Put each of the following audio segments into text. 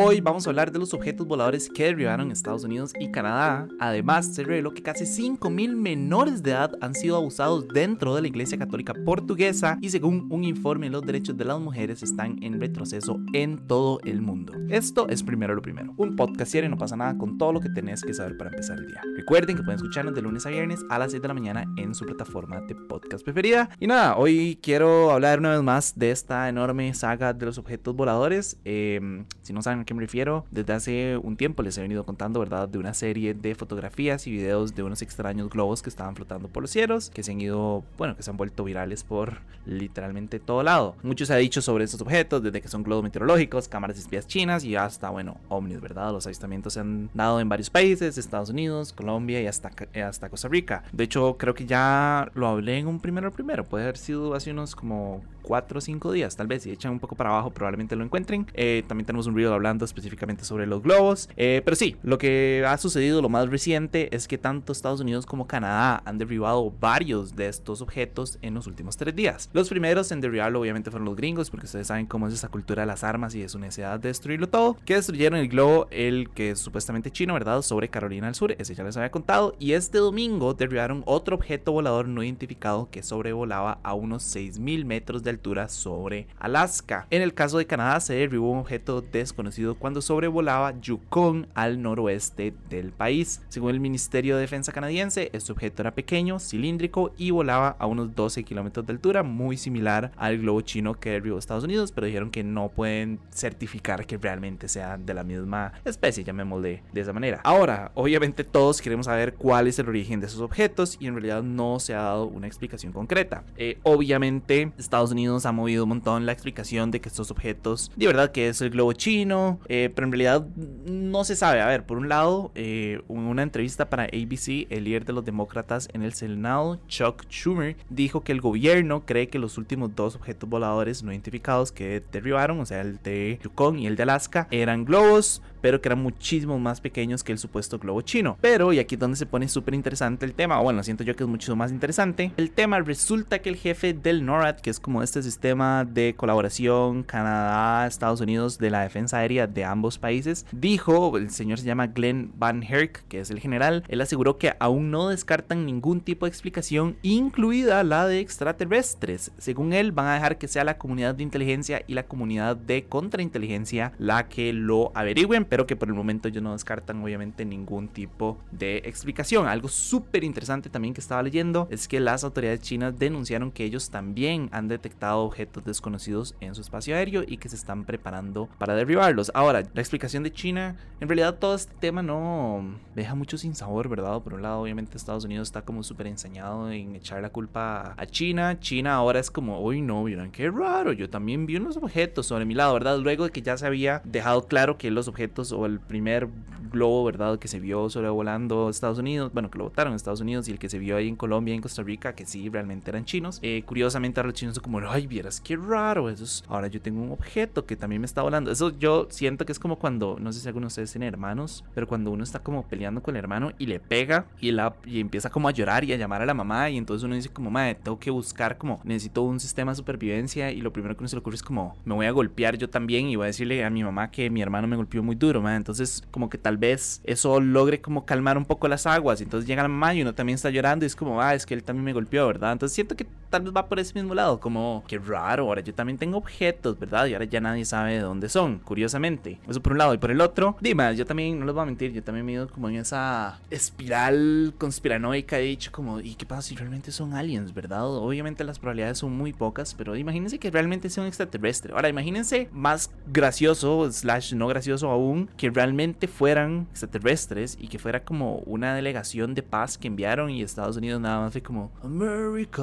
Hoy vamos a hablar de los objetos voladores que derribaron Estados Unidos y Canadá. Además, se reveló que casi 5.000 menores de edad han sido abusados dentro de la Iglesia Católica Portuguesa y según un informe los derechos de las mujeres están en retroceso en todo el mundo. Esto es primero lo primero. Un podcast y no pasa nada con todo lo que tenés que saber para empezar el día. Recuerden que pueden escucharnos de lunes a viernes a las 7 de la mañana en su plataforma de podcast preferida. Y nada, hoy quiero hablar una vez más de esta enorme saga de los objetos voladores. Eh, si no saben qué me refiero, desde hace un tiempo les he venido contando, ¿verdad?, de una serie de fotografías y videos de unos extraños globos que estaban flotando por los cielos, que se han ido, bueno, que se han vuelto virales por literalmente todo lado. Mucho se ha dicho sobre estos objetos, desde que son globos meteorológicos, cámaras espías chinas y hasta, bueno, ovnis, ¿verdad? Los avistamientos se han dado en varios países, Estados Unidos, Colombia y hasta, hasta Costa Rica. De hecho, creo que ya lo hablé en un primero primero, puede haber sido hace unos como 4 o 5 días, tal vez, si echan un poco para abajo probablemente lo encuentren. Eh, también tenemos un video hablando específicamente sobre los globos. Eh, pero sí, lo que ha sucedido, lo más reciente, es que tanto Estados Unidos como Canadá han derribado varios de estos objetos en los últimos 3 días. Los primeros en derribarlo obviamente fueron los gringos, porque ustedes saben cómo es esa cultura de las armas y de su necesidad de destruirlo todo, que destruyeron el globo, el que es supuestamente chino, ¿verdad? Sobre Carolina del Sur, ese ya les había contado. Y este domingo derribaron otro objeto volador no identificado que sobrevolaba a unos 6.000 metros de sobre Alaska. En el caso de Canadá se derribó un objeto desconocido cuando sobrevolaba Yukon al noroeste del país. Según el Ministerio de Defensa canadiense, este objeto era pequeño, cilíndrico y volaba a unos 12 kilómetros de altura, muy similar al globo chino que derribó Estados Unidos, pero dijeron que no pueden certificar que realmente sea de la misma especie, llamémosle de esa manera. Ahora, obviamente todos queremos saber cuál es el origen de esos objetos y en realidad no se ha dado una explicación concreta. Eh, obviamente Estados Unidos ha movido un montón la explicación de que estos objetos, de verdad que es el globo chino, eh, pero en realidad no se sabe. A ver, por un lado, eh, en una entrevista para ABC, el líder de los demócratas en el Senado, Chuck Schumer, dijo que el gobierno cree que los últimos dos objetos voladores no identificados que derribaron, o sea, el de Yukon y el de Alaska, eran globos pero que eran muchísimo más pequeños que el supuesto globo chino. Pero, y aquí es donde se pone súper interesante el tema, o bueno, siento yo que es mucho más interesante, el tema resulta que el jefe del NORAD, que es como este sistema de colaboración Canadá, Estados Unidos de la defensa aérea de ambos países, dijo, el señor se llama Glenn Van Herk, que es el general, él aseguró que aún no descartan ningún tipo de explicación, incluida la de extraterrestres. Según él, van a dejar que sea la comunidad de inteligencia y la comunidad de contrainteligencia la que lo averigüen pero que por el momento ellos no descartan obviamente ningún tipo de explicación. Algo súper interesante también que estaba leyendo es que las autoridades chinas denunciaron que ellos también han detectado objetos desconocidos en su espacio aéreo y que se están preparando para derribarlos. Ahora, la explicación de China, en realidad todo este tema no deja mucho sin sabor, ¿verdad? Por un lado, obviamente Estados Unidos está como súper ensañado en echar la culpa a China. China ahora es como, uy, no, miren, qué raro, yo también vi unos objetos sobre mi lado, ¿verdad? Luego de que ya se había dejado claro que los objetos o el primer globo, ¿verdad? Que se vio sobrevolando Estados Unidos, bueno, que lo votaron en Estados Unidos y el que se vio ahí en Colombia y en Costa Rica, que sí, realmente eran chinos. Eh, curiosamente ahora los chinos son como, ay, vieras, qué raro, eso ahora yo tengo un objeto que también me está volando. Eso yo siento que es como cuando, no sé si alguno de ustedes tiene hermanos, pero cuando uno está como peleando con el hermano y le pega y, la, y empieza como a llorar y a llamar a la mamá y entonces uno dice como, madre, tengo que buscar como, necesito un sistema de supervivencia y lo primero que uno se le ocurre es como, me voy a golpear yo también y voy a decirle a mi mamá que mi hermano me golpeó muy duro, Entonces como que tal vez eso logre como calmar un poco las aguas. Entonces llega la mamá y uno también está llorando y es como, ah, es que él también me golpeó, ¿verdad? Entonces siento que tal vez va por ese mismo lado, como, qué raro, ahora yo también tengo objetos, ¿verdad? Y ahora ya nadie sabe de dónde son, curiosamente. Eso por un lado. Y por el otro, dime, yo también, no les voy a mentir, yo también me he ido como en esa espiral conspiranoica, he dicho como, ¿y qué pasa si realmente son aliens, verdad? Obviamente las probabilidades son muy pocas, pero imagínense que realmente sea un extraterrestre. Ahora, imagínense más gracioso, slash no gracioso aún, que realmente fueran extraterrestres y que fuera como una delegación de paz que enviaron y Estados Unidos nada más fue como America,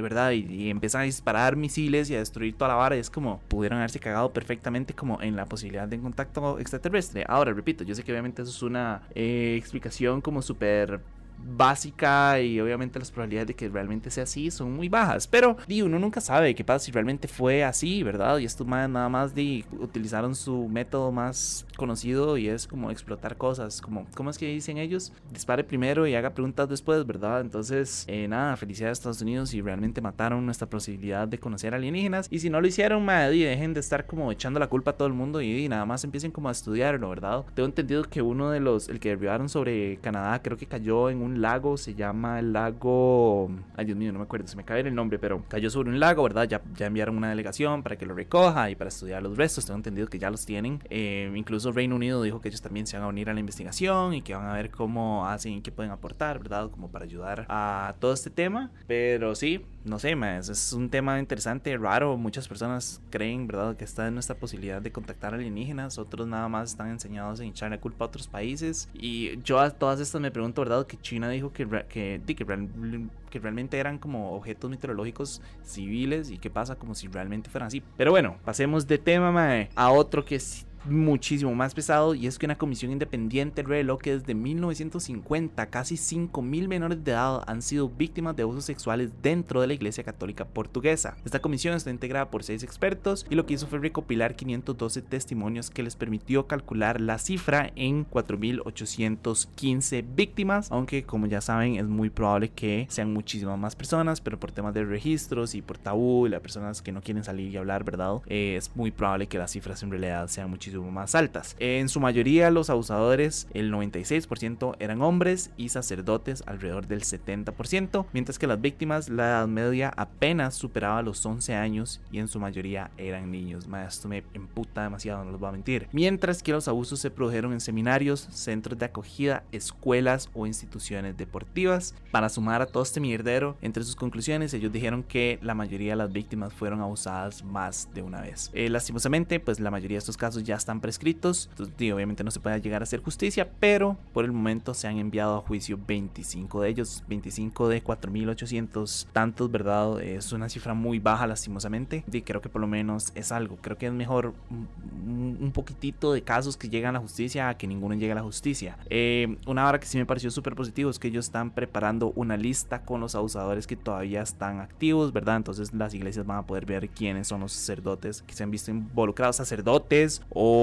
¿verdad? Y, y empiezan a disparar misiles y a destruir toda la vara. Y es como pudieron haberse cagado perfectamente como en la posibilidad de un contacto extraterrestre. Ahora, repito, yo sé que obviamente eso es una eh, explicación como súper básica y obviamente las probabilidades de que realmente sea así son muy bajas. Pero di, uno nunca sabe qué pasa si realmente fue así, ¿verdad? Y estos más nada más di, utilizaron su método más conocido y es como explotar cosas, como, ¿cómo es que dicen ellos? Dispare primero y haga preguntas después, ¿verdad? Entonces, eh, nada, felicidades a Estados Unidos y realmente mataron nuestra posibilidad de conocer alienígenas. Y si no lo hicieron, madre, dejen de estar como echando la culpa a todo el mundo y, nada más empiecen como a estudiarlo, ¿verdad? Tengo entendido que uno de los, el que derribaron sobre Canadá, creo que cayó en un lago, se llama el lago... Ay, Dios mío, no me acuerdo, se me cae el nombre, pero cayó sobre un lago, ¿verdad? Ya, ya enviaron una delegación para que lo recoja y para estudiar los restos. Tengo entendido que ya los tienen. Eh, incluso Reino Unido dijo que ellos también se van a unir a la investigación y que van a ver cómo hacen y qué pueden aportar, ¿verdad? Como para ayudar a todo este tema. Pero sí, no sé, más, es un tema interesante, raro. Muchas personas creen, ¿verdad?, que está en nuestra posibilidad de contactar alienígenas. Otros nada más están enseñados en echar la culpa a otros países. Y yo a todas estas me pregunto, ¿verdad?, que China dijo que, que, que, realmente eran como objetos meteorológicos civiles y qué pasa como si realmente fueran así. Pero bueno, pasemos de tema, mae, a otro que sí muchísimo más pesado y es que una comisión independiente reveló que desde 1950 casi 5.000 menores de edad han sido víctimas de abusos sexuales dentro de la Iglesia Católica Portuguesa. Esta comisión está integrada por seis expertos y lo que hizo fue recopilar 512 testimonios que les permitió calcular la cifra en 4.815 víctimas, aunque como ya saben es muy probable que sean muchísimas más personas, pero por temas de registros y por tabú y las personas que no quieren salir y hablar, ¿verdad? Eh, es muy probable que las cifras en realidad sean muchísimas más altas. En su mayoría los abusadores, el 96% eran hombres y sacerdotes alrededor del 70%, mientras que las víctimas la edad media apenas superaba los 11 años y en su mayoría eran niños. Esto me emputa demasiado, no les voy a mentir. Mientras que los abusos se produjeron en seminarios, centros de acogida, escuelas o instituciones deportivas. Para sumar a todo este mierdero, entre sus conclusiones ellos dijeron que la mayoría de las víctimas fueron abusadas más de una vez. Eh, lastimosamente, pues la mayoría de estos casos ya están prescritos. Entonces, obviamente no se puede llegar a hacer justicia, pero por el momento se han enviado a juicio 25 de ellos, 25 de 4.800 tantos, ¿verdad? Es una cifra muy baja lastimosamente. Y creo que por lo menos es algo. Creo que es mejor un poquitito de casos que llegan a la justicia a que ninguno llegue a la justicia. Eh, una hora que sí me pareció súper positivo es que ellos están preparando una lista con los abusadores que todavía están activos, ¿verdad? Entonces las iglesias van a poder ver quiénes son los sacerdotes que se han visto involucrados, sacerdotes o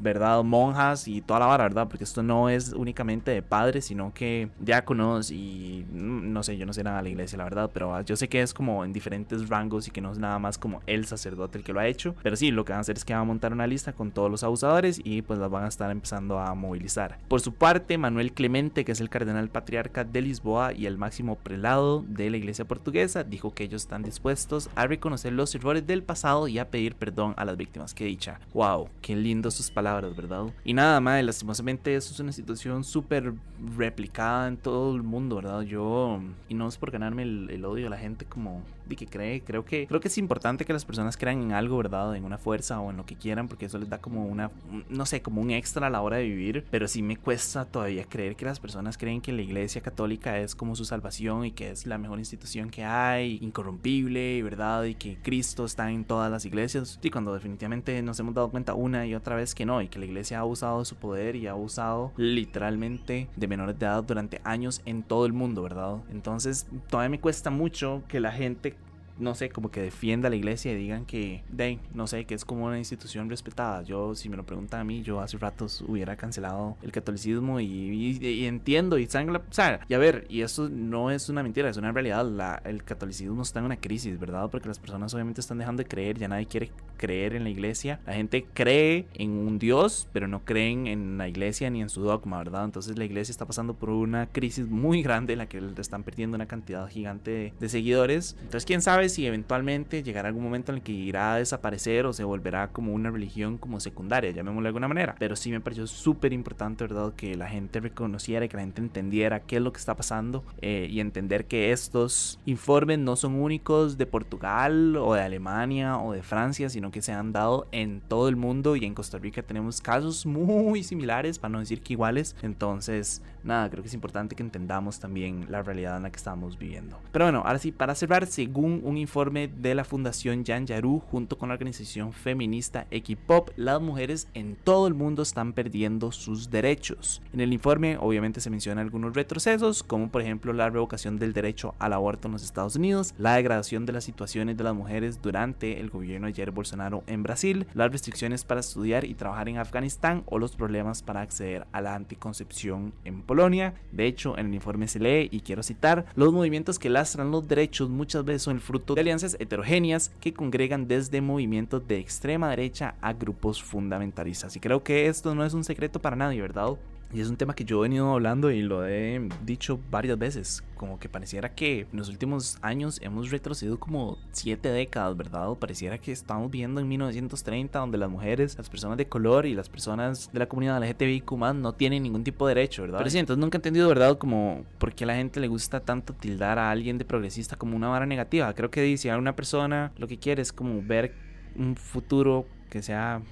¿verdad? Monjas y toda la vara, ¿verdad? Porque esto no es únicamente de padres, sino que diáconos y mm, no sé, yo no sé nada de la iglesia, la verdad, pero yo sé que es como en diferentes rangos y que no es nada más como el sacerdote el que lo ha hecho. Pero sí, lo que van a hacer es que van a montar una lista con todos los abusadores y pues las van a estar empezando a movilizar. Por su parte, Manuel Clemente, que es el cardenal patriarca de Lisboa y el máximo prelado de la iglesia portuguesa, dijo que ellos están dispuestos a reconocer los errores del pasado y a pedir perdón a las víctimas. Que dicha, wow, Qué lindo sus palabras, ¿verdad? Y nada, más, lastimosamente eso es una situación súper replicada en todo el mundo, ¿verdad? Yo, y no es por ganarme el, odio de la gente como de que cree, creo que creo que es importante que las personas crean en algo, ¿verdad? En una fuerza o en lo que quieran, porque eso les da como una, no sé, como un extra a la hora de vivir, pero sí me cuesta todavía creer que las personas creen que la iglesia católica es como su salvación y que es la mejor institución que hay, incorrompible, ¿verdad? Y que Cristo está en todas las iglesias, y cuando definitivamente nos hemos dado cuenta una y otra vez que no, y que la iglesia ha abusado de su poder y ha abusado literalmente de menores de edad durante años en todo el mundo, ¿verdad? Entonces todavía me cuesta mucho que la gente no sé, como que defienda a la iglesia y digan que, de, no sé, que es como una institución respetada. Yo, si me lo preguntan a mí, yo hace ratos hubiera cancelado el catolicismo y, entiendo y sangre, o sea, y a ver, y eso no es una mentira, es una realidad. El catolicismo está en una crisis, ¿verdad? Porque las personas obviamente están dejando de creer, ya nadie quiere creer en la iglesia. La gente cree en un Dios, pero no creen en la iglesia ni en su dogma, ¿verdad? Entonces la iglesia está pasando por una crisis muy grande en la que están perdiendo una cantidad gigante de, de seguidores. Entonces, quién sabe si eventualmente llegará algún momento en el que irá a desaparecer o se volverá como una religión como secundaria, llamémoslo de alguna manera. Pero sí me pareció súper importante, ¿verdad? Que la gente reconociera que la gente entendiera qué es lo que está pasando eh, y entender que estos informes no son únicos de Portugal o de Alemania o de Francia, sino que se han dado en todo el mundo y en Costa Rica tenemos casos muy similares, para no decir que iguales. Entonces, nada, creo que es importante que entendamos también la realidad en la que estamos viviendo. Pero bueno, ahora sí, para cerrar, según un un informe de la Fundación Jan Yaru junto con la organización feminista Equipop, las mujeres en todo el mundo están perdiendo sus derechos. En el informe obviamente se menciona algunos retrocesos, como por ejemplo la revocación del derecho al aborto en los Estados Unidos, la degradación de las situaciones de las mujeres durante el gobierno de Jair Bolsonaro en Brasil, las restricciones para estudiar y trabajar en Afganistán o los problemas para acceder a la anticoncepción en Polonia. De hecho, en el informe se lee, y quiero citar, los movimientos que lastran los derechos muchas veces son el fruto de alianzas heterogéneas que congregan desde movimientos de extrema derecha a grupos fundamentalistas. Y creo que esto no es un secreto para nadie, ¿verdad? Y es un tema que yo he venido hablando y lo he dicho varias veces, como que pareciera que en los últimos años hemos retrocedido como siete décadas, ¿verdad? Pareciera que estamos viendo en 1930 donde las mujeres, las personas de color y las personas de la comunidad LGTBIQ no tienen ningún tipo de derecho, ¿verdad? Pero sí, entonces nunca he entendido, ¿verdad? Como por qué a la gente le gusta tanto tildar a alguien de progresista como una vara negativa. Creo que dice a una persona lo que quiere es como ver un futuro que sea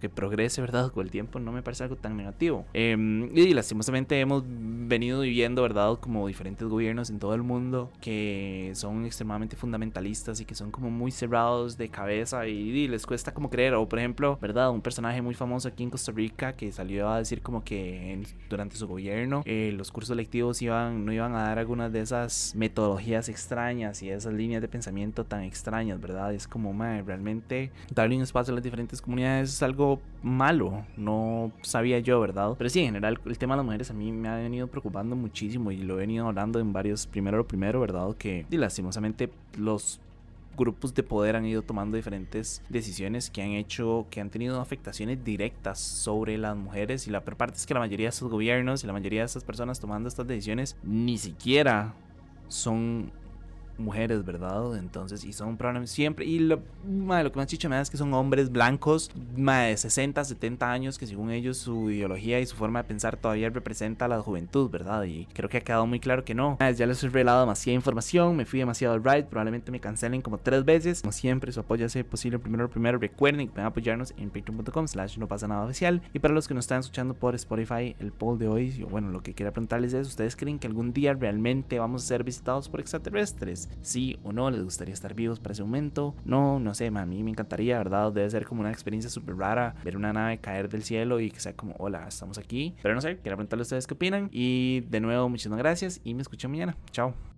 que progrese, ¿verdad? Con el tiempo no me parece algo tan negativo. Em, y lastimosamente hemos venido viviendo, ¿verdad? Como diferentes gobiernos en todo el mundo que son extremadamente fundamentalistas y que son como muy cerrados de cabeza y, les cuesta como creer. O por ejemplo, ¿verdad? Un personaje muy famoso aquí en Costa Rica que salió a decir como que durante su gobierno eh, los cursos lectivos iban, no iban a dar algunas de esas metodologías extrañas y esas líneas de pensamiento tan extrañas, ¿verdad? Es como, madre, realmente darle un espacio a las diferentes comunidades es algo malo, no sabía yo, ¿verdad? Pero sí, en general el tema de las mujeres a mí me ha venido preocupando muchísimo y lo he venido hablando en varios, primero lo primero, ¿verdad? Que lastimosamente los grupos de poder han ido tomando diferentes decisiones que han hecho, que han tenido afectaciones directas sobre las mujeres y la parte es que la mayoría de estos gobiernos y la mayoría de estas personas tomando estas decisiones ni siquiera son mujeres, ¿verdad? Entonces, y son problemas siempre. Y lo, lo que más chicha me da es que son hombres blancos, de 60, 70 años, que según ellos su ideología y su forma de pensar todavía representa a la juventud, ¿verdad? Y creo que ha quedado muy claro que no. Ya les he revelado demasiada información, me fui demasiado al right, probablemente me cancelen como tres veces. Como siempre, su apoyo hace posible primero, primero. Recuerden que pueden apoyarnos en patreon.com slash no pasa nada oficial. Y para los que nos están escuchando por Spotify, el poll de hoy, bueno, lo que quería preguntarles es, ¿ustedes creen que algún día realmente vamos a ser visitados por extraterrestres? Sí o no, les gustaría estar vivos para ese momento. No, no sé, a mí me encantaría, ¿verdad? Debe ser como una experiencia súper rara ver una nave caer del cielo y que sea como, hola, estamos aquí. Pero no sé, quiero preguntarle a ustedes qué opinan. Y de nuevo, muchísimas gracias y me escucho mañana. Chao.